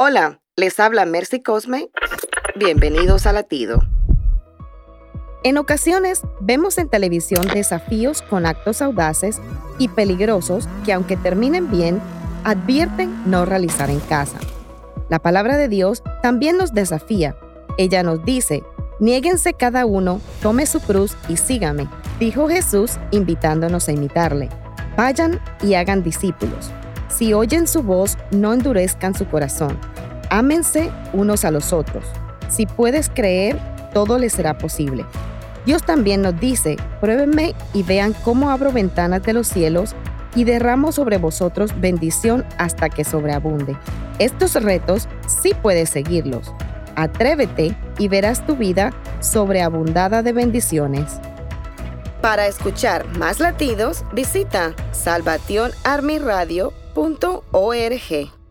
Hola, les habla Mercy Cosme. Bienvenidos a Latido. En ocasiones vemos en televisión desafíos con actos audaces y peligrosos que aunque terminen bien, advierten no realizar en casa. La palabra de Dios también nos desafía. Ella nos dice, niéguense cada uno, tome su cruz y sígame, dijo Jesús invitándonos a imitarle. Vayan y hagan discípulos. Si oyen su voz, no endurezcan su corazón. Ámense unos a los otros. Si puedes creer, todo les será posible. Dios también nos dice, pruébenme y vean cómo abro ventanas de los cielos y derramo sobre vosotros bendición hasta que sobreabunde. Estos retos sí puedes seguirlos. Atrévete y verás tu vida sobreabundada de bendiciones. Para escuchar más latidos, visita salvationarmyradio.org.